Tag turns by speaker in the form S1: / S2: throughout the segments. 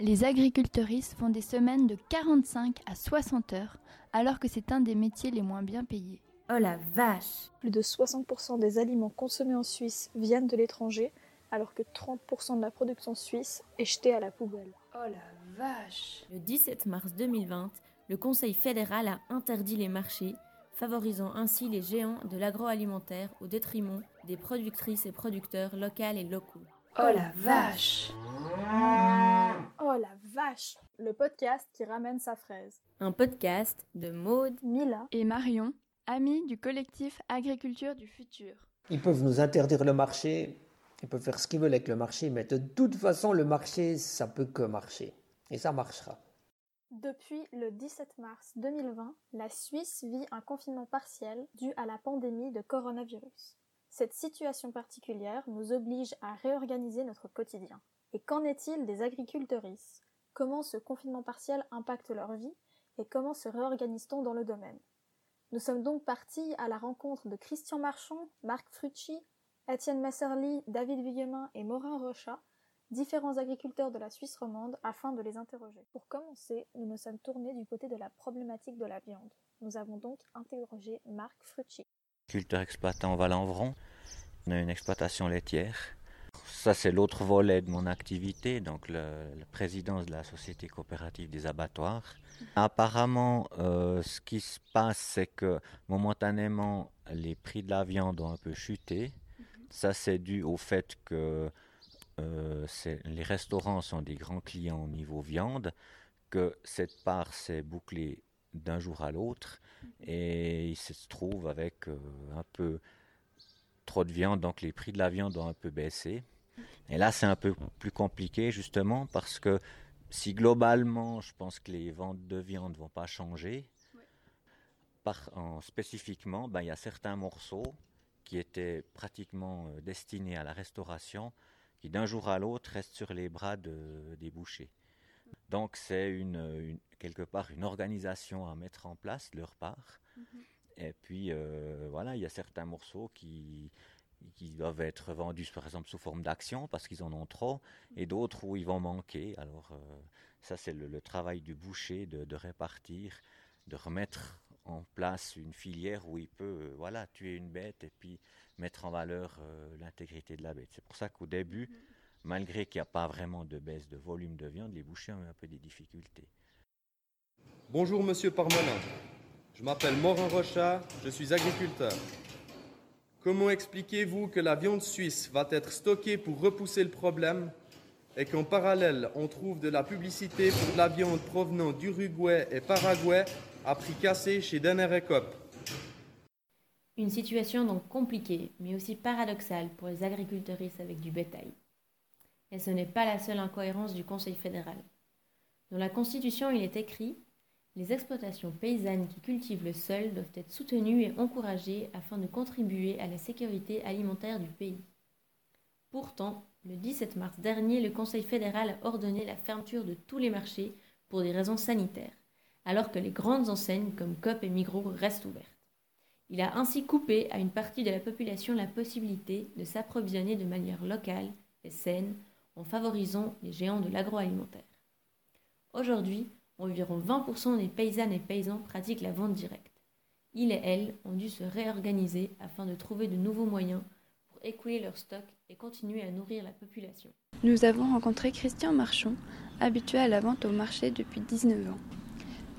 S1: Les agriculteuristes font des semaines de 45 à 60 heures, alors que c'est un des métiers les moins bien payés.
S2: Oh la vache
S3: Plus de 60% des aliments consommés en Suisse viennent de l'étranger, alors que 30% de la production suisse est jetée à la poubelle.
S1: Oh la vache
S2: Le 17 mars 2020, le Conseil fédéral a interdit les marchés, favorisant ainsi les géants de l'agroalimentaire au détriment des productrices et producteurs locaux et locaux.
S1: Oh la vache
S3: vache Le podcast qui ramène sa fraise.
S2: Un podcast de Maude,
S3: Mila
S1: et Marion, amis du collectif Agriculture du futur.
S4: Ils peuvent nous interdire le marché, ils peuvent faire ce qu'ils veulent avec le marché, mais de toute façon, le marché, ça peut que marcher. Et ça marchera.
S3: Depuis le 17 mars 2020, la Suisse vit un confinement partiel dû à la pandémie de coronavirus. Cette situation particulière nous oblige à réorganiser notre quotidien. Et qu'en est-il des agriculteuristes? Comment ce confinement partiel impacte leur vie et comment se réorganise-t-on dans le domaine Nous sommes donc partis à la rencontre de Christian Marchand, Marc Frucci, Étienne Messerly, David Villemin et Morin Rochat, différents agriculteurs de la Suisse romande, afin de les interroger. Pour commencer, nous nous sommes tournés du côté de la problématique de la viande. Nous avons donc interrogé Marc Frucci.
S5: Culteur exploitant une exploitation laitière. Ça, c'est l'autre volet de mon activité, donc la présidence de la Société coopérative des abattoirs. Apparemment, euh, ce qui se passe, c'est que momentanément, les prix de la viande ont un peu chuté. Ça, c'est dû au fait que euh, les restaurants sont des grands clients au niveau viande, que cette part s'est bouclée d'un jour à l'autre et il se trouve avec euh, un peu trop de viande, donc les prix de la viande ont un peu baissé. Et là, c'est un peu plus compliqué justement parce que si globalement, je pense que les ventes de viande ne vont pas changer, par, en, spécifiquement, ben, il y a certains morceaux qui étaient pratiquement euh, destinés à la restauration qui d'un jour à l'autre restent sur les bras de, des bouchers. Donc c'est une, une, quelque part une organisation à mettre en place de leur part. Mm -hmm. Et puis euh, voilà, il y a certains morceaux qui, qui doivent être vendus par exemple sous forme d'action parce qu'ils en ont trop, et d'autres où ils vont manquer. Alors euh, ça c'est le, travail du boucher de, répartir, de remettre en place une filière où il peut euh, voilà tuer une bête et puis mettre en valeur euh, l'intégrité de la bête. C'est pour ça qu'au début, malgré qu'il n'y a pas vraiment de baisse de volume de viande, les bouchers ont un peu des difficultés.
S6: Bonjour Monsieur Parmelin, je m'appelle Morin Rochat, je suis agriculteur. Comment expliquez-vous que la viande suisse va être stockée pour repousser le problème et qu'en parallèle on trouve de la publicité pour la viande provenant d'Uruguay et Paraguay à prix cassé chez Denner
S2: Une situation donc compliquée, mais aussi paradoxale pour les agriculteuristes avec du bétail. Et ce n'est pas la seule incohérence du Conseil fédéral. Dans la Constitution, il est écrit Les exploitations paysannes qui cultivent le sol doivent être soutenues et encouragées afin de contribuer à la sécurité alimentaire du pays. Pourtant, le 17 mars dernier, le Conseil fédéral a ordonné la fermeture de tous les marchés pour des raisons sanitaires, alors que les grandes enseignes comme Coop et Migros restent ouvertes. Il a ainsi coupé à une partie de la population la possibilité de s'approvisionner de manière locale et saine en favorisant les géants de l'agroalimentaire. Aujourd'hui, environ 20% des paysannes et paysans pratiquent la vente directe. Ils et elles ont dû se réorganiser afin de trouver de nouveaux moyens pour écouler leur stock et continuer à nourrir la population.
S1: Nous avons rencontré Christian Marchand, habitué à la vente au marché depuis 19 ans.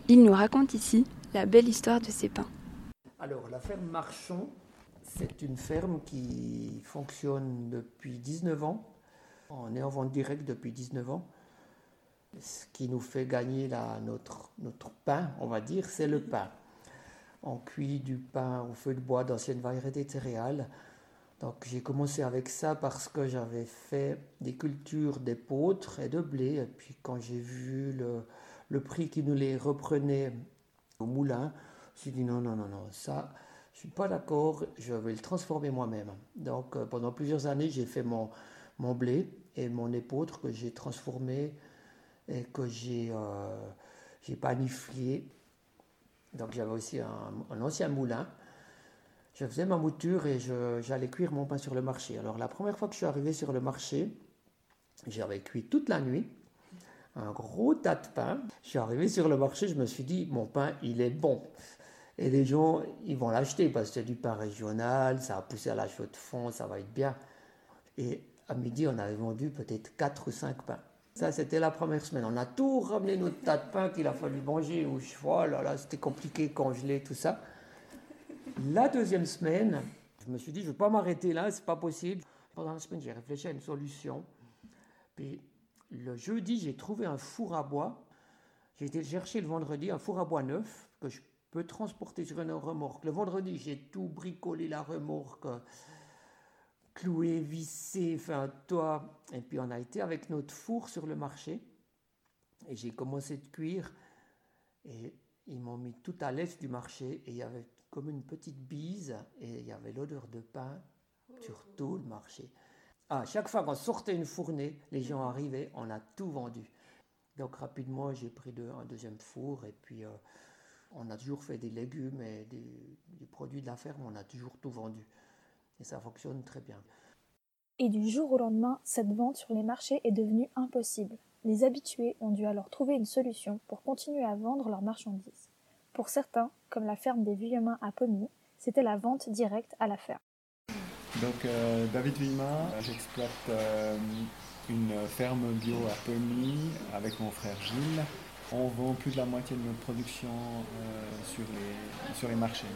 S1: Il nous raconte ici la belle histoire de ses pains.
S4: Alors, la ferme Marchand, c'est une ferme qui fonctionne depuis 19 ans. On est en vente directe depuis 19 ans. Ce qui nous fait gagner notre, pain, on va dire, c'est le pain. On cuit du pain au feu de bois d'anciennes variétés de céréales. Donc j'ai commencé avec ça parce que j'avais fait des cultures d'épeautres et de blé. Et puis quand j'ai vu le, prix qui nous les reprenait au moulin, j'ai dit non, non, non, non, ça, je suis pas d'accord, je vais le transformer moi-même. Donc euh, pendant plusieurs années, j'ai fait mon, mon blé et mon épeautre que j'ai transformé et que j'ai euh, paniflé. Donc j'avais aussi un, un, ancien moulin. Je faisais ma mouture et j'allais cuire mon pain sur le marché. Alors la première fois que je suis arrivé sur le marché, j'avais cuit toute la nuit un gros tas de pain. Je suis arrivé sur le marché, je me suis dit, mon pain, il est bon. Et les gens, ils vont l'acheter parce que c'est du pain régional, ça a poussé à la chaux de fond, ça va être bien. Et à midi, on avait vendu peut-être 4 ou 5 pains. Ça, c'était la première semaine. On a tout ramené notre tas de pain qu'il a fallu manger. Ou, oh là là, c'était compliqué, congeler, tout ça. La deuxième semaine, je me suis dit, je ne vais pas m'arrêter là, c'est pas possible. Pendant la semaine, j'ai réfléchi à une solution. Puis le jeudi, j'ai trouvé un four à bois. J'ai été chercher le vendredi un four à bois neuf que je peux transporter sur une remorque. Le vendredi, j'ai tout bricolé la remorque, cloué, vissé, enfin, toi. Et puis on a été avec notre four sur le marché. Et j'ai commencé de cuire. Et ils m'ont mis tout à l'est du marché. Et il y avait comme une petite bise. Et il y avait l'odeur de pain sur tout le marché. À chaque fois qu'on sortait une fournée, les gens arrivaient, on a tout vendu. Donc rapidement, j'ai pris un deuxième four et puis euh, on a toujours fait des légumes et des, produits de la ferme, on a toujours tout vendu. Et ça fonctionne très bien.
S3: Et du jour au lendemain, cette vente sur les marchés est devenue impossible. Les habitués ont dû alors trouver une solution pour continuer à vendre leurs marchandises. Pour certains, comme la ferme des Vuillemains à Pommy, c'était la vente directe à la ferme.
S7: Donc euh, David Villemin, j'exploite euh, une ferme bio à Pommy avec mon frère Gilles. On vend plus de la moitié de notre production euh, sur, les, sur les marchés.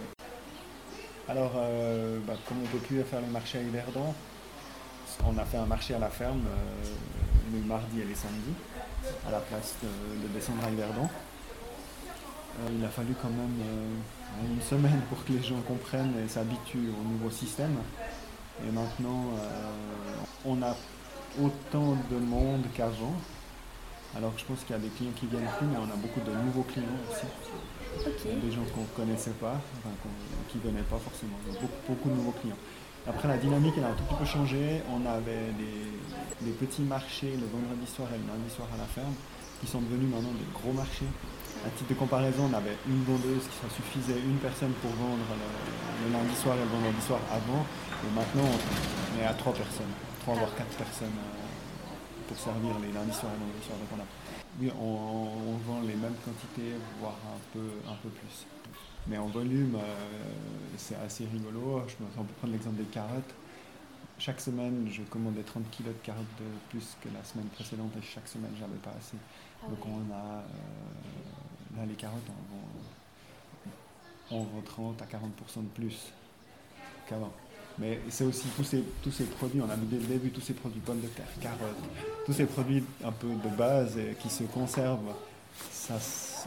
S7: Alors, bah, comme on ne peut plus faire les marchés à Yverdon, on a fait un marché à la ferme le mardi et les samedis, à la place de, descendre à Yverdon. il a fallu quand même une semaine pour que les gens comprennent et s'habituent au nouveau système. Et maintenant, euh, on a autant de monde qu'avant. Alors je pense qu'il y a des clients qui viennent plus, mais on a beaucoup de nouveaux clients aussi. Des gens qu'on ne connaissait pas, qui ne venaient pas forcément. beaucoup, beaucoup de nouveaux clients. Après, la dynamique, elle a un tout petit peu changé. On avait des, petits marchés le vendredi soir et le lundi soir à la ferme, qui sont devenus maintenant des gros marchés. À titre de comparaison, on avait une vendeuse qui suffisait une personne pour vendre le lundi soir et le vendredi soir avant. Et maintenant, on est à trois personnes, trois voire quatre personnes euh, pour servir les lundis soirs et vendredis soirs. Donc oui, on, vend les mêmes quantités, voire un peu, un peu plus. Mais en volume, euh, c'est assez rigolo. Je peux, on peut prendre l'exemple des carottes. Chaque semaine, je commandais 30 kg de carottes de plus que la semaine précédente et chaque semaine, j'avais pas assez. Ah Donc on a, euh, là les carottes, on vend, on vend 30 à 40% de plus qu'avant. Mais c'est aussi tous ces, tous ces produits, on a vu dès le début tous ces produits pommes de terre, carottes, tous ces produits un peu de base qui se conservent, ça,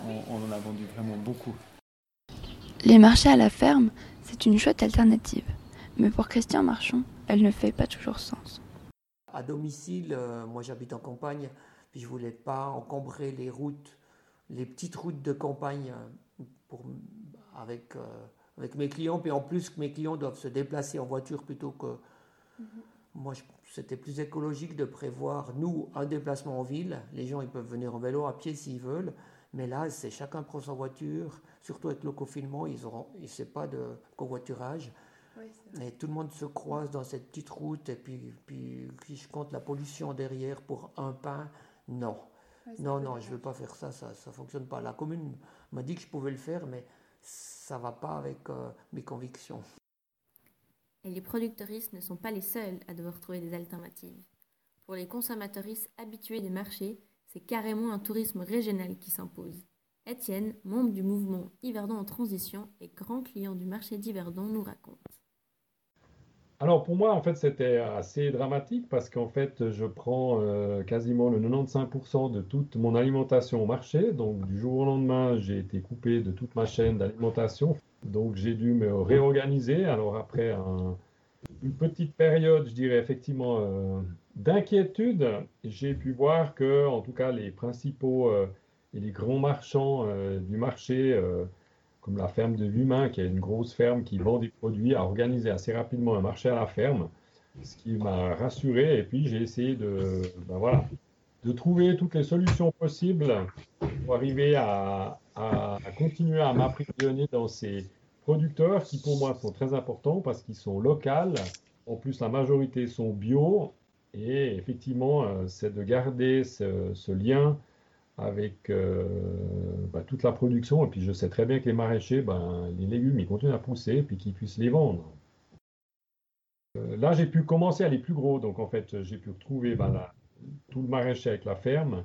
S7: on, on en a vendu vraiment beaucoup.
S1: Les marchés à la ferme, c'est une chouette alternative. Mais pour Christian Marchand, elle ne fait pas toujours sens.
S4: À domicile, euh, moi j'habite en campagne, puis je voulais pas encombrer les routes, les petites routes de campagne euh, pour, avec euh, avec mes clients, puis en plus que mes clients doivent se déplacer en voiture plutôt que... Mhm. Moi, c'était plus écologique de prévoir, nous, un déplacement en ville. Les gens, ils peuvent venir en vélo, à pied s'ils veulent. Mais là, c'est chacun prend sa voiture, surtout avec le confinement, ils auront, il sait pas de covoiturage. et tout le monde se croise dans cette petite route, et puis, puis, je compte la pollution derrière pour un pain, non. non, non, je ne veux pas faire ça, ça ne fonctionne pas. La commune m'a dit que je pouvais le faire, mais ça va pas avec euh, mes convictions.
S2: Et les producteuristes ne sont pas les seuls à devoir trouver des alternatives. Pour les consommateuristes habitués des marchés, c'est carrément un tourisme régional qui s'impose. Étienne, membre du mouvement Yverdon en transition et grand client du marché d'Yverdon, nous raconte.
S8: Alors pour moi, en fait, c'était assez dramatique parce qu'en fait, je prends euh, quasiment le 95% de toute mon alimentation au marché. Donc du jour au lendemain, j'ai été coupé de toute ma chaîne d'alimentation. Donc j'ai dû me réorganiser. Alors après une petite période, je dirais effectivement, euh, d'inquiétude, j'ai pu voir que, en tout cas, les principaux euh, et les grands marchands du marché comme la ferme de l'humain, qui est une grosse ferme qui vend des produits, a organisé assez rapidement un marché à la ferme, ce qui m'a rassuré. Et puis j'ai essayé de, ben voilà, de trouver toutes les solutions possibles pour arriver à, à continuer à m'approvisionner dans ces producteurs qui pour moi sont très importants parce qu'ils sont locaux. En plus, la majorité sont bio. Et effectivement, euh, c'est de garder ce lien avec bah, toute la production. Et puis je sais très bien que les maraîchers, ben, les légumes, ils continuent à pousser, et puis qu'ils puissent les vendre. là, j'ai pu commencer à aller plus gros. Donc en fait, j'ai pu retrouver ben, tout le maraîcher avec la ferme.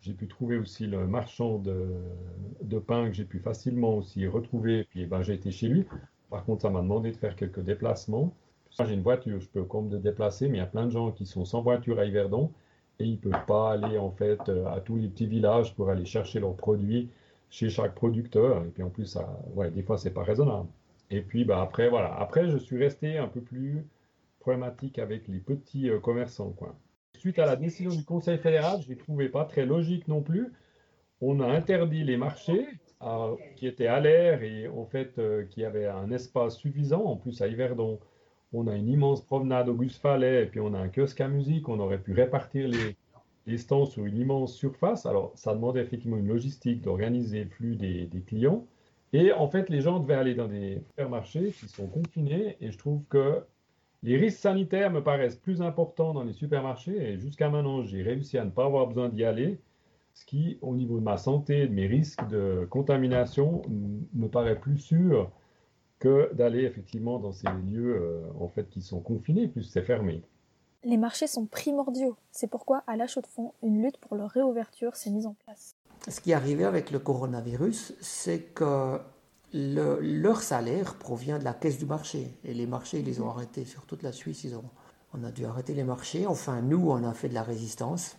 S8: J'ai pu trouver aussi le marchand de, pain que j'ai pu facilement aussi retrouver. Puis ben, j'ai été chez lui. Par contre, ça m'a demandé de faire quelques déplacements. J'ai une voiture, je peux comme me déplacer, mais il y a plein de gens qui sont sans voiture à Yverdon et ils ne peuvent pas aller en fait euh, à tous les petits villages pour aller chercher leurs produits chez chaque producteur. Et puis en plus, des fois, c'est pas raisonnable. Et puis bah, après, voilà. Après, je suis resté un peu plus problématique avec les petits euh, commerçants. Quoi. Suite à la décision du Conseil fédéral, je ne trouvais pas très logique non plus. On a interdit les marchés qui étaient à l'air et en fait euh, qui avaient un espace suffisant. En plus, à Yverdon, on a une immense promenade Auguste Fallet et puis on a un kiosque à musique. On aurait pu répartir les, les stands sur une immense surface. Alors, ça demandait effectivement une logistique d'organiser le flux des, des, clients. Et en fait, les gens devaient aller dans des supermarchés qui sont confinés et je trouve que les risques sanitaires me paraissent plus importants dans les supermarchés et jusqu'à maintenant, j'ai réussi à ne pas avoir besoin d'y aller, ce qui, au niveau de ma santé de mes risques de contamination, me paraît plus sûr que d'aller effectivement dans ces lieux euh, en fait qui sont confinés puisque c'est fermé.
S3: Les marchés sont primordiaux. C'est pourquoi à La Chaux-de-Fonds, une lutte pour leur réouverture s'est mise en place.
S4: Ce qui est arrivé avec le coronavirus, c'est que leur salaire provient de la caisse du marché. Et les marchés, ils les ont arrêtés. Sur toute la Suisse, ils ont, on a dû arrêter les marchés. Enfin, nous, on a fait de la résistance.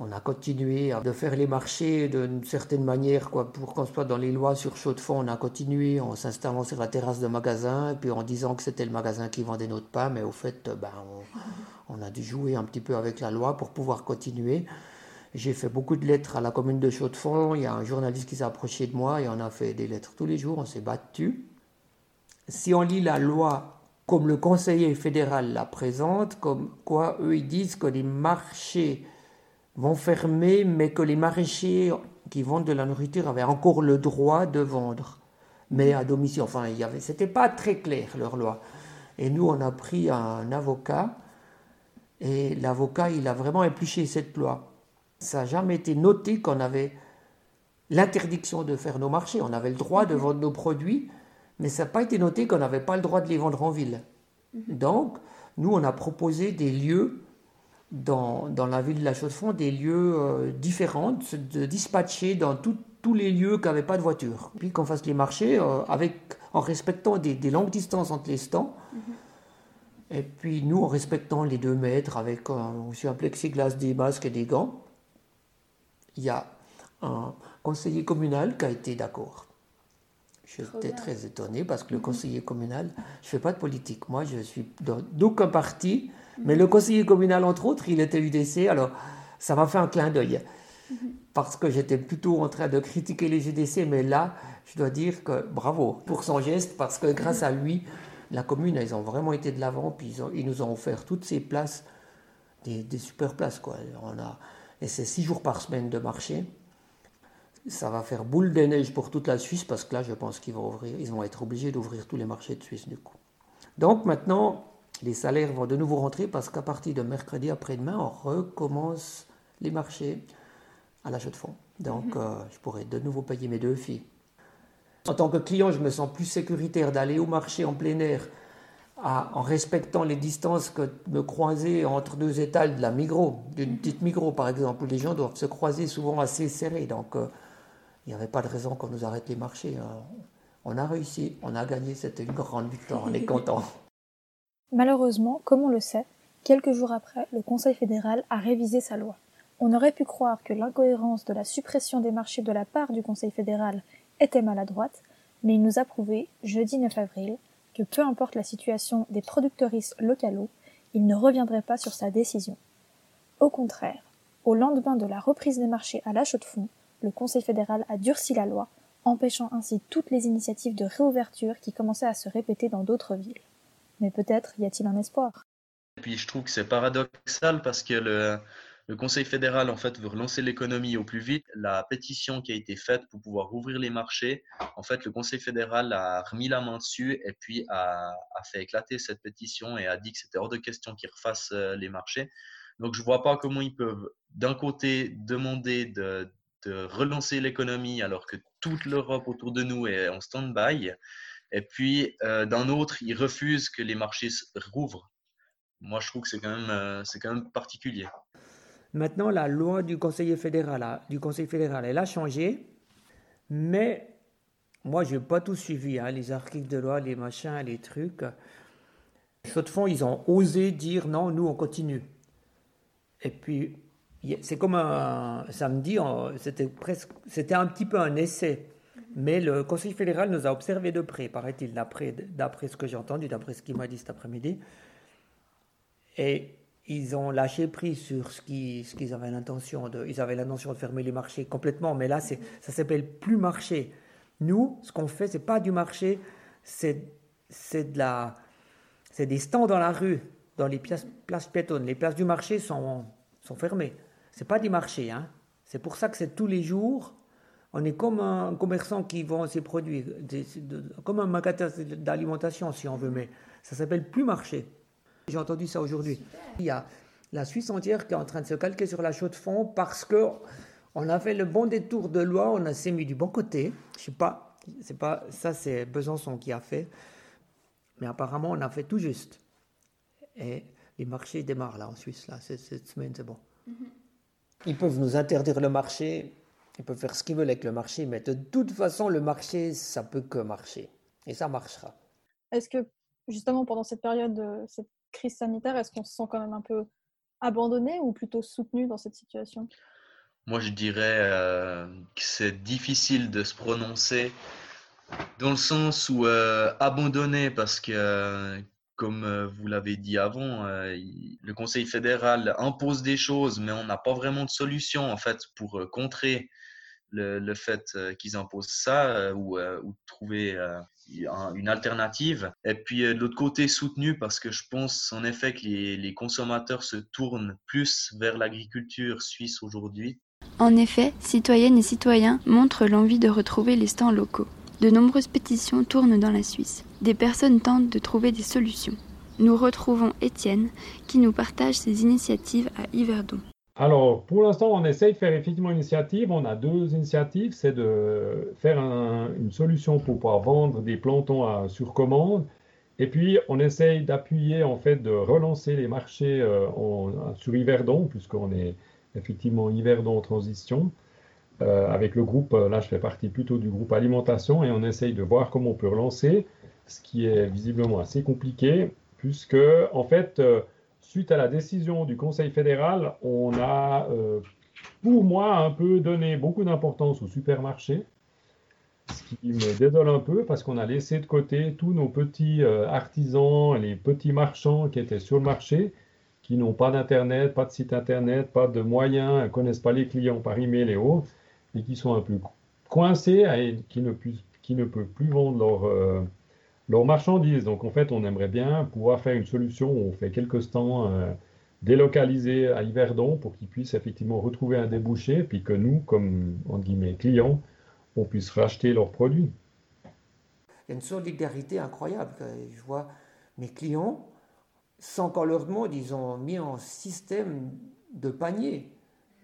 S4: On a continué de faire les marchés d'une certaine manière, quoi, pour qu'on soit dans les lois sur chaud de fond. On a continué en s'installant sur la terrasse de magasin, et puis en disant que c'était le magasin qui vendait notre pain, mais au fait, ben, on, a dû jouer un petit peu avec la loi pour pouvoir continuer. J'ai fait beaucoup de lettres à la commune de Chaux-de-Fonds. Il y a un journaliste qui s'est approché de moi et on a fait des lettres tous les jours. On s'est battu. Si on lit la loi comme le conseiller fédéral la présente, comme quoi eux ils disent que les marchés vont fermer, mais que les maraîchers qui vendent de la nourriture avaient encore le droit de vendre, mais à domicile. Enfin, il y avait, c'était pas très clair leur loi. Et nous, on a pris un avocat, et l'avocat, il a vraiment épluché cette loi. Ça n'a jamais été noté qu'on avait l'interdiction de faire nos marchés. On avait le droit de vendre nos produits, mais ça n'a pas été noté qu'on n'avait pas le droit de les vendre en ville. Mhm. Donc, nous, on a proposé des lieux dans, dans la ville de La Chaux-de-Fonds, des lieux euh, différents, de dispatcher dans tous les lieux qui n'avaient pas de voiture. Puis qu'on fasse les marchés euh, avec, en respectant des, longues distances entre les stands. Mhm. Et puis nous, en respectant les deux mètres, avec aussi un plexiglas, des masques et des gants il y a un conseiller communal qui a été d'accord. J'étais très étonné parce que le mhm. conseiller communal, je ne fais pas de politique. Moi, je suis d'aucun parti, mais le conseiller communal, entre autres, il était UDC. Alors, ça m'a fait un clin d'œil parce que j'étais plutôt en train de critiquer les UDC, mais là, je dois dire que bravo pour son geste parce que grâce à lui, la commune, ils ont vraiment été de l'avant, puis ils, nous ont offert toutes ces places, des, des super places. Quoi. On a, et c'est six jours par semaine de marché. Ça va faire boule de neige pour toute la Suisse parce que là, je pense qu'ils vont, ouvrir, ils vont être obligés d'ouvrir tous les marchés de Suisse du coup. Donc maintenant, les salaires vont de nouveau rentrer parce qu'à partir de mercredi après-demain, on recommence les marchés à l'achat de fonds. Donc mhm. euh, je pourrai de nouveau payer mes deux filles. En tant que client, je me sens plus sécuritaire d'aller au marché en plein air en respectant les distances que me croiser entre deux étals de la Migros, d'une petite Migros par exemple, où les gens doivent se croiser souvent assez serrés. Donc euh, il n'y avait pas de raison qu'on nous arrête les marchés. Hein. On a réussi, on a gagné, c'était une grande victoire, on est content.
S3: Malheureusement, comme on le sait, quelques jours après, le Conseil fédéral a révisé sa loi. On aurait pu croire que l'incohérence de la suppression des marchés de la part du Conseil fédéral était maladroite, mais il nous a prouvé, jeudi 9 avril, que peu importe la situation des producteuristes locaux, il ne reviendrait pas sur sa décision. Au contraire, au lendemain de la reprise des marchés à l'achat de fonds, le Conseil fédéral a durci la loi, empêchant ainsi toutes les initiatives de réouverture qui commençaient à se répéter dans d'autres villes. Mais peut-être y a-t-il un espoir.
S9: Et puis je trouve que c'est paradoxal parce que le, Conseil fédéral, en fait, veut relancer l'économie au plus vite. La pétition qui a été faite pour pouvoir ouvrir les marchés, en fait, le Conseil fédéral a remis la main dessus et puis a, fait éclater cette pétition et a dit que c'était hors de question qu'ils refassent euh, les marchés. Donc, je ne vois pas comment ils peuvent, d'un côté, demander de, de relancer l'économie alors que toute l'Europe autour de nous est en stand-by. Et puis, d'un autre, ils refusent que les marchés rouvrent. Moi, je trouve que c'est quand, même, c'est quand même particulier.
S4: Maintenant, la loi du Conseil fédéral, du Conseil fédéral, elle a changé, mais moi, je n'ai pas tout suivi, hein, les articles de loi, les machins, les trucs. de fond, ils ont osé dire non, nous, on continue. Et puis, c'est comme un samedi, c'était presque, c'était un petit peu un essai. Mais le Conseil fédéral nous a observé de près, paraît-il, d'après, ce que j'ai entendu, d'après ce qu'il m'a dit cet après-midi. Et ils ont lâché prise sur ce qu'ils, avaient l'intention de. Ils avaient l'intention de fermer les marchés complètement, mais là, ça s'appelle plus marché. Nous, ce qu'on fait, c'est pas du marché, c'est, de la, c'est des stands dans la rue, dans les places, places piétonnes. Les places du marché sont, sont fermées. C'est pas du marché, hein. C'est pour ça que c'est tous les jours. On est comme un commerçant qui vend ses produits, comme un magasin d'alimentation, si on veut, mais ça s'appelle plus marché. J'ai entendu ça aujourd'hui. Il y a la Suisse entière qui est en train de se calquer sur la chaux de fond parce que on a fait le bon détour de loi, on s'est mis du bon côté. Je sais pas, c'est pas ça, c'est Besançon qui a fait, mais apparemment on a fait tout juste. Et les marchés démarrent là en Suisse là cette semaine, c'est bon. Ils peuvent nous interdire le marché, ils peuvent faire ce qu'ils veulent avec le marché, mais de toute façon le marché ça peut que marcher et ça marchera.
S3: Est-ce que justement pendant cette période, cette crise sanitaire, est-ce qu'on se sent quand même un peu abandonné ou plutôt soutenu dans cette situation?
S9: Moi, je dirais euh, que c'est difficile de se prononcer dans le sens où euh, abandonné parce que, comme euh, vous l'avez dit avant, le Conseil fédéral impose des choses, mais on n'a pas vraiment de solution en fait pour contrer le, fait qu'ils imposent ça ou, ou trouver une alternative. Et puis euh, de l'autre côté, soutenu parce que je pense en effet que les, consommateurs se tournent plus vers l'agriculture suisse aujourd'hui.
S1: En effet, citoyennes et citoyens montrent l'envie de retrouver les stands locaux. De nombreuses pétitions tournent dans la Suisse. Des personnes tentent de trouver des solutions. Nous retrouvons Étienne qui nous partage ses initiatives à Yverdon.
S8: Alors, pour l'instant, on essaye de faire effectivement une initiative. On a deux initiatives. C'est de faire une solution pour pouvoir vendre des plantons sur commande. Et puis, on essaye d'appuyer, en fait, de relancer les marchés euh, sur Yverdon, puisqu'on est effectivement Yverdon en transition. Euh, avec le groupe, là, je fais partie plutôt du groupe alimentation et on essaye de voir comment on peut relancer, ce qui est visiblement assez compliqué, puisque, en fait, euh, suite à la décision du Conseil fédéral, on a, euh, pour moi, un peu donné beaucoup d'importance aux supermarchés, ce qui me désole un peu parce qu'on a laissé de côté tous nos petits euh, artisans, les petits marchands qui étaient sur le marché, qui n'ont pas d'internet, pas de site internet, pas de moyens, ne connaissent pas les clients par email et autres, et qui sont un peu coincés et qui ne, ne peuvent plus vendre leur, euh, leurs marchandises. Donc en fait, on aimerait bien pouvoir faire une solution où on fait quelques stands euh, délocalisés à Yverdon pour qu'ils puissent effectivement retrouver un débouché, puis que nous, comme entre guillemets clients, on puisse racheter leurs produits.
S4: Il y a une solidarité incroyable. Je vois mes clients, sans qu'on leur demande, ils ont mis en système de panier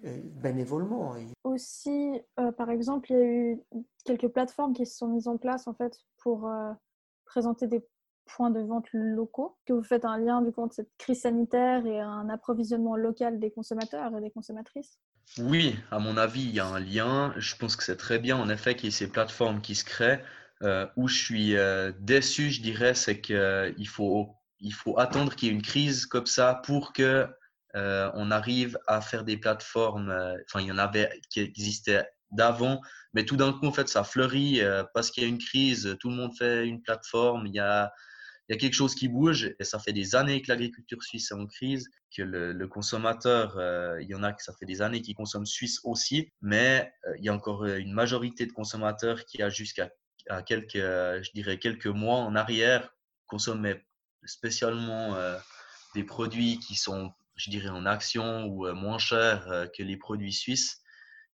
S4: bénévolement.
S3: Aussi, euh, par exemple, il y a eu quelques plateformes qui se sont mises en place en fait pour présenter des points de vente locaux, que vous faites un lien du coup entre cette crise sanitaire et un approvisionnement local des consommateurs et des consommatrices?
S9: Oui, à mon avis, il y a un lien. Je pense que c'est très bien en effet qu'il y ait ces plateformes qui se créent. Euh, où je suis euh, déçu, je dirais, c'est qu'il euh, faut, il faut attendre qu'il y ait une crise comme ça pour que on arrive à faire des plateformes. Enfin, il y en avait qui existaient d'avant. Mais tout d'un coup, en fait, ça fleurit euh, parce qu'il y a une crise, tout le monde fait une plateforme, il y a, y a quelque chose qui bouge et ça fait des années que l'agriculture suisse est en crise, que le, consommateur, euh, il y en a que ça fait des années qui consomment suisse aussi, mais euh, il y a encore une majorité de consommateurs qui a jusqu'à quelques, je dirais quelques mois en arrière consommaient spécialement des produits qui sont, je dirais, en action ou moins chers que les produits suisses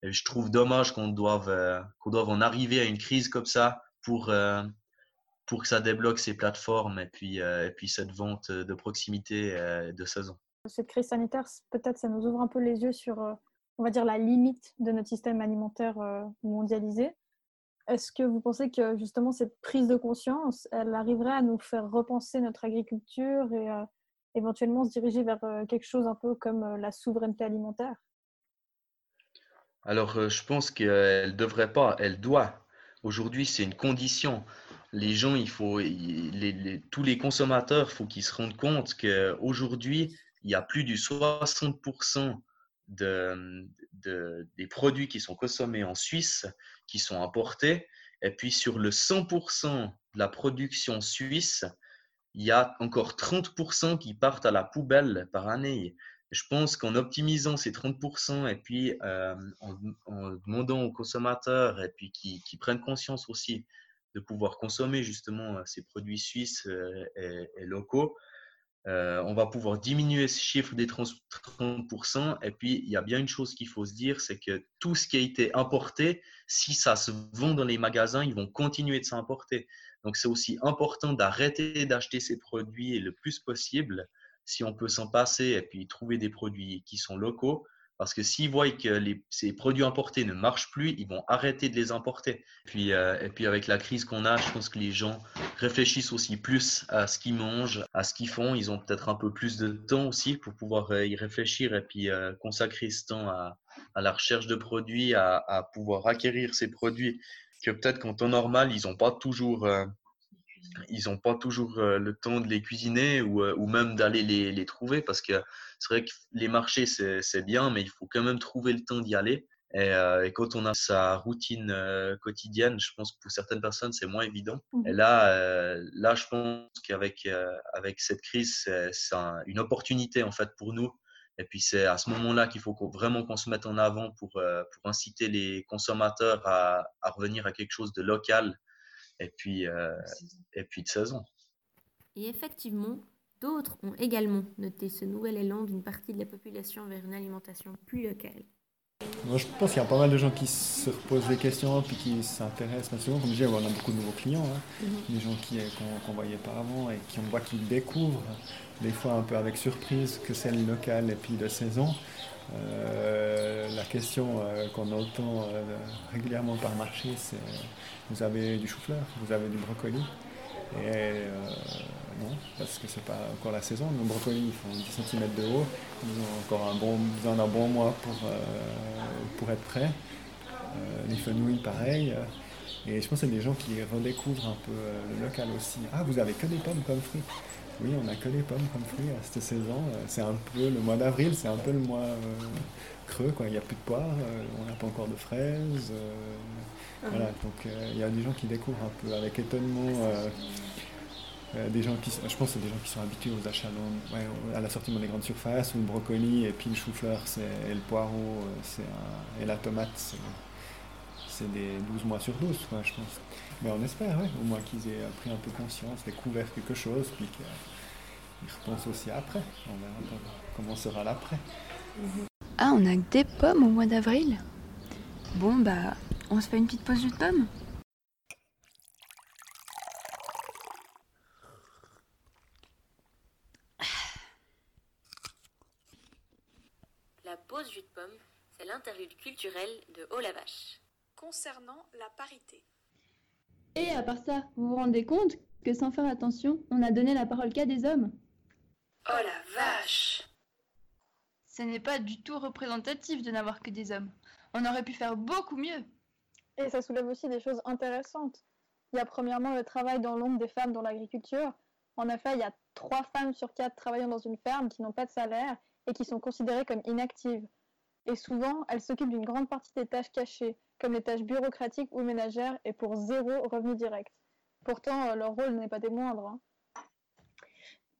S9: je trouve dommage qu'on doive, euh, qu'on doive en arriver à une crise comme ça pour, euh, pour que ça débloque ces plateformes et puis, euh, et puis cette vente de proximité de saison.
S3: Cette crise sanitaire, peut-être ça nous ouvre un peu les yeux sur on va dire, la limite de notre système alimentaire mondialisé. Est-ce que vous pensez que justement cette prise de conscience, elle arriverait à nous faire repenser notre agriculture et éventuellement se diriger vers quelque chose un peu comme la souveraineté alimentaire?
S9: Alors, je pense qu'elle ne devrait pas, elle doit. Aujourd'hui, c'est une condition. Les gens, il faut, tous les consommateurs, il faut qu'ils se rendent compte qu'aujourd'hui, il y a plus de 60% de, des produits qui sont consommés en Suisse qui sont importés. Et puis sur le 100% de la production suisse, il y a encore 30% qui partent à la poubelle par année. je pense qu'en optimisant ces 30% et puis euh, en, demandant aux consommateurs et puis qui, prennent conscience aussi de pouvoir consommer justement euh, ces produits suisses euh, et locaux, euh, on va pouvoir diminuer ce chiffre des 30%. Et puis, il y a bien une chose qu'il faut se dire, c'est que tout ce qui a été importé, si ça se vend dans les magasins, ils vont continuer de s'importer. Donc, c'est aussi important d'arrêter d'acheter ces produits le plus possible, si on peut s'en passer, et puis trouver des produits qui sont locaux. Parce que s'ils voient que ces produits importés ne marchent plus, ils vont arrêter de les importer. Puis, euh, et puis avec la crise qu'on a, je pense que les gens réfléchissent aussi plus à ce qu'ils mangent, à ce qu'ils font. Ils ont peut-être un peu plus de temps aussi pour pouvoir euh, y réfléchir et puis euh, consacrer ce temps à, la recherche de produits, à, à, pouvoir acquérir ces produits que peut-être qu'en temps normal, ils n'ont pas toujours ils n'ont pas toujours euh, le temps de les cuisiner ou, euh, ou même d'aller les, les, trouver parce que c'est vrai que les marchés, c'est bien, mais il faut quand même trouver le temps d'y aller. Et, euh, et, quand on a sa routine quotidienne, je pense que pour certaines personnes, c'est moins évident. Mmh. Et là, là, je pense qu'avec avec cette crise, c'est une opportunité en fait pour nous. Et puis c'est à ce moment-là qu'il faut vraiment qu'on se mette en avant pour, pour inciter les consommateurs à, à revenir à quelque chose de local et puis, euh, et puis de saison.
S2: Et effectivement, d'autres ont également noté ce nouvel élan d'une partie de la population vers une alimentation plus locale.
S7: Moi, je pense qu'il y a pas mal de gens qui se reposent des questions puis qui s'intéressent. Souvent, comme je disais, on a beaucoup de nouveaux clients, hein. Mhm. des gens qu'on voyait pas avant et qui on voit qu'ils découvrent, des fois un peu avec surprise, que c'est le local et puis de saison. Euh, la question euh, qu'on entend régulièrement par marché, c'est vous avez du chou-fleur, vous avez du brocoli? Et euh, non, parce que c'est pas encore la saison. Nos brocolis font 10 cm de haut. Ils ont encore un bon, besoin d'un bon mois pour, euh, pour être prêts. Euh, les fenouilles, pareil. Et je pense que c'est des gens qui redécouvrent un peu le local aussi. Ah, vous avez que des pommes comme fruits Oui, on a que des pommes comme fruits à cette saison. C'est un peu le mois d'avril, c'est un peu le mois creux. Quoi. Il n'y a plus de poires, on n'a pas encore de fraises. Voilà, donc euh, il y a des gens qui découvrent un peu avec étonnement. Euh, euh, des gens qui, je pense que c'est des gens qui sont habitués aux achats à la sortie dans les grandes surfaces, où le brocoli et puis le chou-fleur et le poireau et la tomate, c'est des 12 mois sur 12, je pense. Mais on espère, au moins qu'ils aient pris un peu conscience, découvert quelque chose, puis qu'ils repensent aussi après. On verra comment sera l'après.
S1: Ah, on a des pommes au mois d'avril? Bon, bah, on se fait une petite pause jus de pomme
S2: La pause jus de pomme, c'est l'interlude culturel de Haut la Vache.
S3: Concernant la parité.
S1: Et à part ça, vous vous rendez compte que sans faire attention, on a donné la parole qu'à des hommes
S3: Oh la vache
S1: Ce n'est pas du tout représentatif de n'avoir que des hommes. On aurait pu faire beaucoup mieux.
S3: Et ça soulève aussi des choses intéressantes. Il y a premièrement le travail dans l'ombre des femmes dans l'agriculture. En effet, il y a trois femmes sur quatre travaillant dans une ferme qui n'ont pas de salaire et qui sont considérées comme inactives. Et souvent, elles s'occupent d'une grande partie des tâches cachées, comme les tâches bureaucratiques ou ménagères, et pour zéro revenu direct. Pourtant, euh, leur rôle n'est pas des moindres. Hein.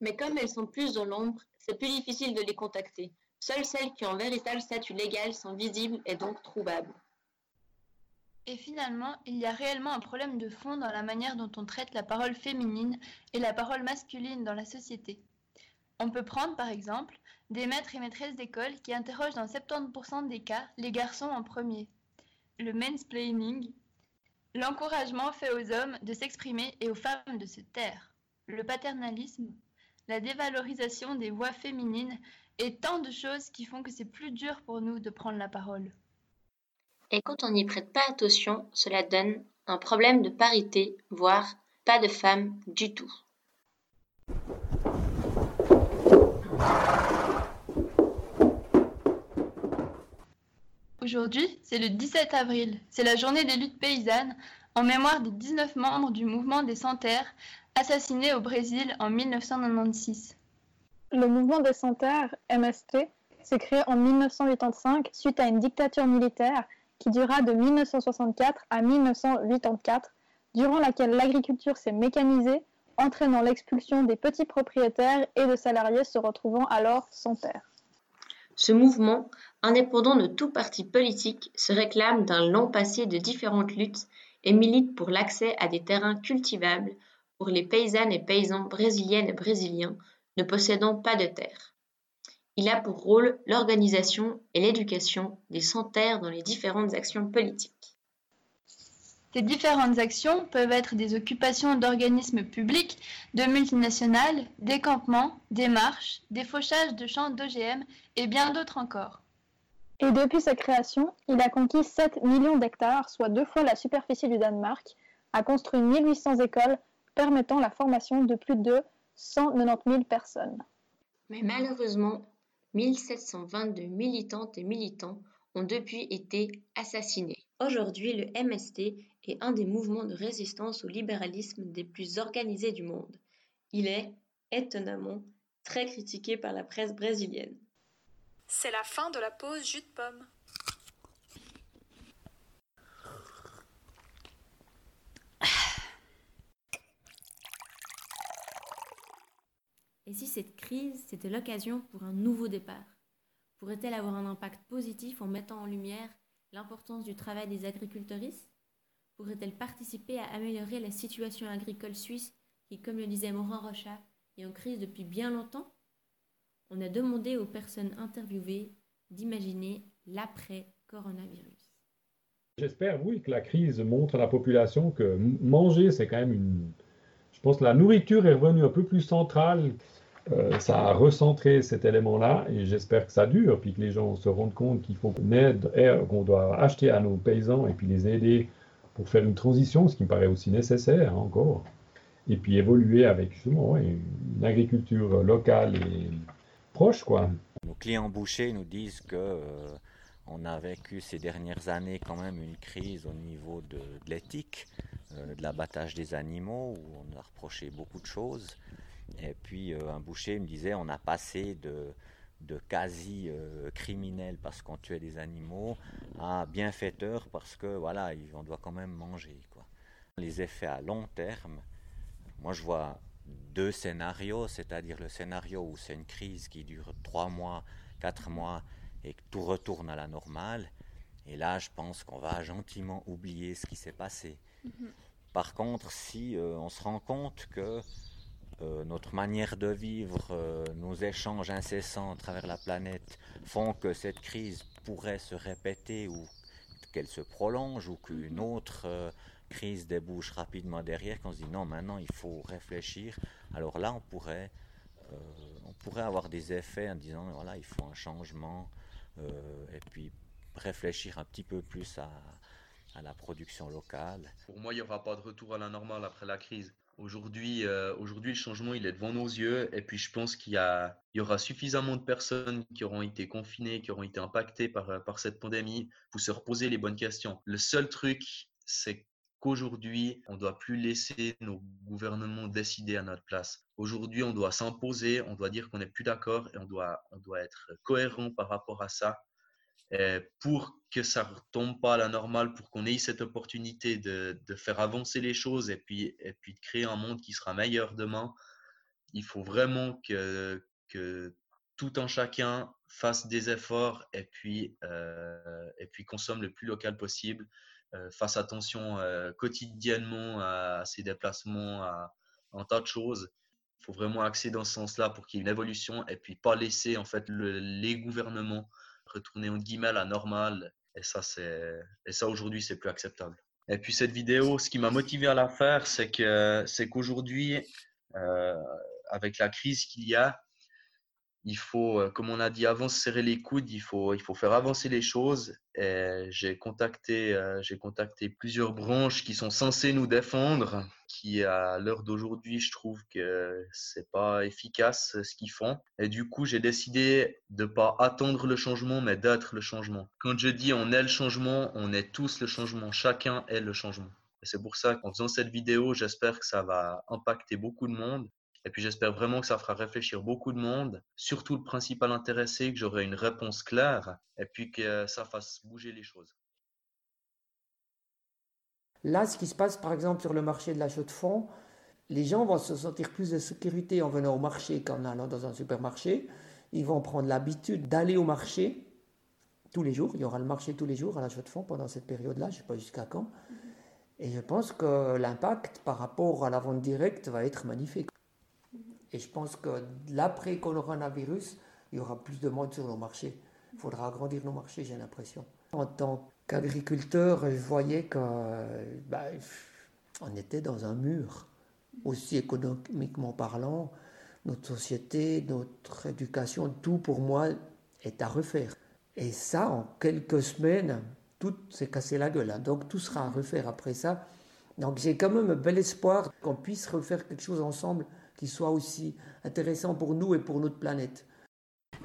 S10: Mais comme elles sont plus dans l'ombre, c'est plus difficile de les contacter. Seules celles qui ont un véritable statut légal sont visibles et donc trouvables.
S1: Et finalement, il y a réellement un problème de fond dans la manière dont on traite la parole féminine et la parole masculine dans la société. On peut prendre par exemple des maîtres et maîtresses d'école qui interrogent dans 70% des cas les garçons en premier. Le mansplaining, l'encouragement fait aux hommes de s'exprimer et aux femmes de se taire. Le paternalisme, la dévalorisation des voix féminines et tant de choses qui font que c'est plus dur pour nous de prendre la parole.
S10: Et quand on n'y prête pas attention, cela donne un problème de parité, voire pas de femmes du tout.
S1: Aujourd'hui, c'est le 17 avril, c'est la journée des luttes paysannes en mémoire des 19 membres du mouvement des Sans-Terres assassinés au Brésil en 1996.
S3: Le mouvement des Sans-Terres, MST, s'est créé en 1985 suite à une dictature militaire qui dura de 1964 à 1984, durant laquelle l'agriculture s'est mécanisée, entraînant l'expulsion des petits propriétaires et de salariés se retrouvant alors sans terre.
S10: Ce mouvement, indépendant de tout parti politique, se réclame d'un long passé de différentes luttes et milite pour l'accès à des terrains cultivables pour les paysannes et paysans brésiliennes et brésiliens ne possédant pas de terre. Il a pour rôle l'organisation et l'éducation des sans-terres dans les différentes actions politiques.
S1: Ces différentes actions peuvent être des occupations d'organismes publics, de multinationales, des campements, des marches, des fauchages de champs d'OGM et bien d'autres encore.
S3: Et depuis sa création, il a conquis 7 millions d'hectares, soit deux fois la superficie du Danemark, a construit 1800 écoles permettant la formation de plus de 190 000 personnes.
S10: Mais malheureusement, 1722 militantes et militants ont depuis été assassinés. Aujourd'hui, le MST est un des mouvements de résistance au libéralisme des plus organisés du monde. Il est, étonnamment, très critiqué par la presse brésilienne.
S11: C'est la fin de la pause jus de pomme.
S2: Et si cette crise, c'était l'occasion pour un nouveau départ Pourrait-elle avoir un impact positif en mettant en lumière l'importance du travail des agricultrices Pourrait-elle participer à améliorer la situation agricole suisse qui, comme le disait Morin Rocha, est en crise depuis bien longtemps? On a demandé aux personnes interviewées d'imaginer l'après-coronavirus.
S8: J'espère, oui, que la crise montre à la population que manger, c'est quand même une... Je pense que la nourriture est revenue un peu plus centrale euh, ça a recentré cet élément-là et j'espère que ça dure, puis que les gens se rendent compte qu'il faut qu'on aide, qu'on doit acheter à nos paysans et puis les aider pour faire une transition, ce qui me paraît aussi nécessaire encore, et puis évoluer avec justement une agriculture locale et
S5: Nos clients bouchers nous disent que euh, on a vécu ces dernières années quand même une crise au niveau de, l'éthique, euh, de l'abattage des animaux, où on a reproché beaucoup de choses. Et puis euh, un boucher me disait on a passé de, de quasi euh, criminel parce qu'on tuait des animaux à bienfaiteur parce que voilà, on doit quand même manger. Quoi. Les effets à long terme, moi je vois deux scénarios, c'est-à-dire le scénario où c'est une crise qui dure trois mois, quatre mois et que tout retourne à la normale. Et là, je pense qu'on va gentiment oublier ce qui s'est passé. Mm-hmm. Par contre, si euh, on se rend compte que euh, notre manière de vivre, euh, nos échanges incessants à travers la planète font que cette crise pourrait se répéter ou qu'elle se prolonge ou qu'une autre euh, crise débouche rapidement derrière, qu'on se dit non, maintenant il faut réfléchir. Alors là, on pourrait, on pourrait avoir des effets en disant voilà, il faut un changement et puis réfléchir un petit peu plus à, à la production locale.
S9: Pour moi, il n'y aura pas de retour à la normale après la crise. Aujourd'hui, euh, aujourd'hui, le changement, il est devant nos yeux. Et puis, je pense qu'il y, y aura suffisamment de personnes qui auront été confinées, qui auront été impactées par, euh, par cette pandémie pour se reposer les bonnes questions. Le seul truc, c'est qu'aujourd'hui, on ne doit plus laisser nos gouvernements décider à notre place. Aujourd'hui, on doit s'imposer, on doit dire qu'on n'est plus d'accord et on doit, on doit être cohérent par rapport à ça. Euh, pour que ça ne retombe pas à la normale, pour qu'on ait cette opportunité de, faire avancer les choses et puis, et puis de créer un monde qui sera meilleur demain, il faut vraiment que, tout un chacun fasse des efforts et puis, euh, et puis consomme le plus local possible, fasse attention quotidiennement à, ses déplacements, à, un tas de choses. Il faut vraiment axer dans ce sens-là pour qu'il y ait une évolution et puis pas laisser en fait le, les gouvernements retourner en guillemets à la normale. Et ça, c'est, et ça aujourd'hui, c'est plus acceptable. Et puis cette vidéo, ce qui m'a motivé à la faire, c'est que c'est qu'aujourd'hui, euh, avec la crise qu'il y a, il faut, euh, comme on a dit avant, serrer les coudes, il faut, il faut faire avancer les choses. J'ai contacté, euh, j'ai contacté plusieurs branches qui sont censées nous défendre, qui à l'heure d'aujourd'hui, je trouve que c'est pas efficace ce qu'ils font. Et du coup, j'ai décidé de pas attendre le changement, mais d'être le changement. Quand je dis on est le changement, on est tous le changement. Chacun est le changement. C'est pour ça qu'en faisant cette vidéo, j'espère que ça va impacter beaucoup de monde. Et puis j'espère vraiment que ça fera réfléchir beaucoup de monde, surtout le principal intéressé, que j'aurai une réponse claire et puis que ça fasse bouger les choses.
S4: Là, ce qui se passe par exemple sur le marché de l'achat de fonds, les gens vont se sentir plus de sécurité en venant au marché qu'en allant dans un supermarché. Ils vont prendre l'habitude d'aller au marché tous les jours. Il y aura le marché tous les jours à l'achat de fonds pendant cette période-là, je ne sais pas jusqu'à quand. Et je pense que l'impact par rapport à la vente directe va être magnifique. Et je pense que l'après-coronavirus, il y aura plus de monde sur nos marchés. Il faudra agrandir nos marchés, j'ai l'impression. En tant qu'agriculteur, je voyais qu'on bah, était dans un mur, aussi économiquement parlant. Notre société, notre éducation, tout pour moi est à refaire. Et ça, en quelques semaines, tout s'est cassé la gueule. Hein. Donc tout sera à refaire après ça. Donc j'ai quand même un bel espoir qu'on puisse refaire quelque chose ensemble qui soit aussi intéressant pour nous et pour notre planète.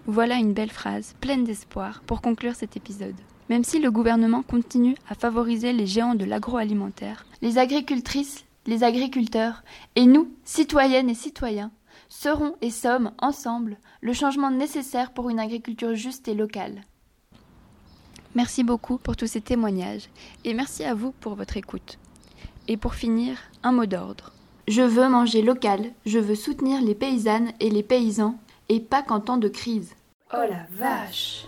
S1: Voilà une belle phrase, pleine d'espoir, pour conclure cet épisode. Même si le gouvernement continue à favoriser les géants de l'agroalimentaire, les agricultrices, les agriculteurs et nous, citoyennes et citoyens, serons et sommes ensemble le changement nécessaire pour une agriculture juste et locale. Merci beaucoup pour tous ces témoignages et merci à vous pour votre écoute. Et pour finir, un mot d'ordre. Je veux manger local, je veux soutenir les paysannes et les paysans, et pas qu'en temps de crise.
S11: Oh la vache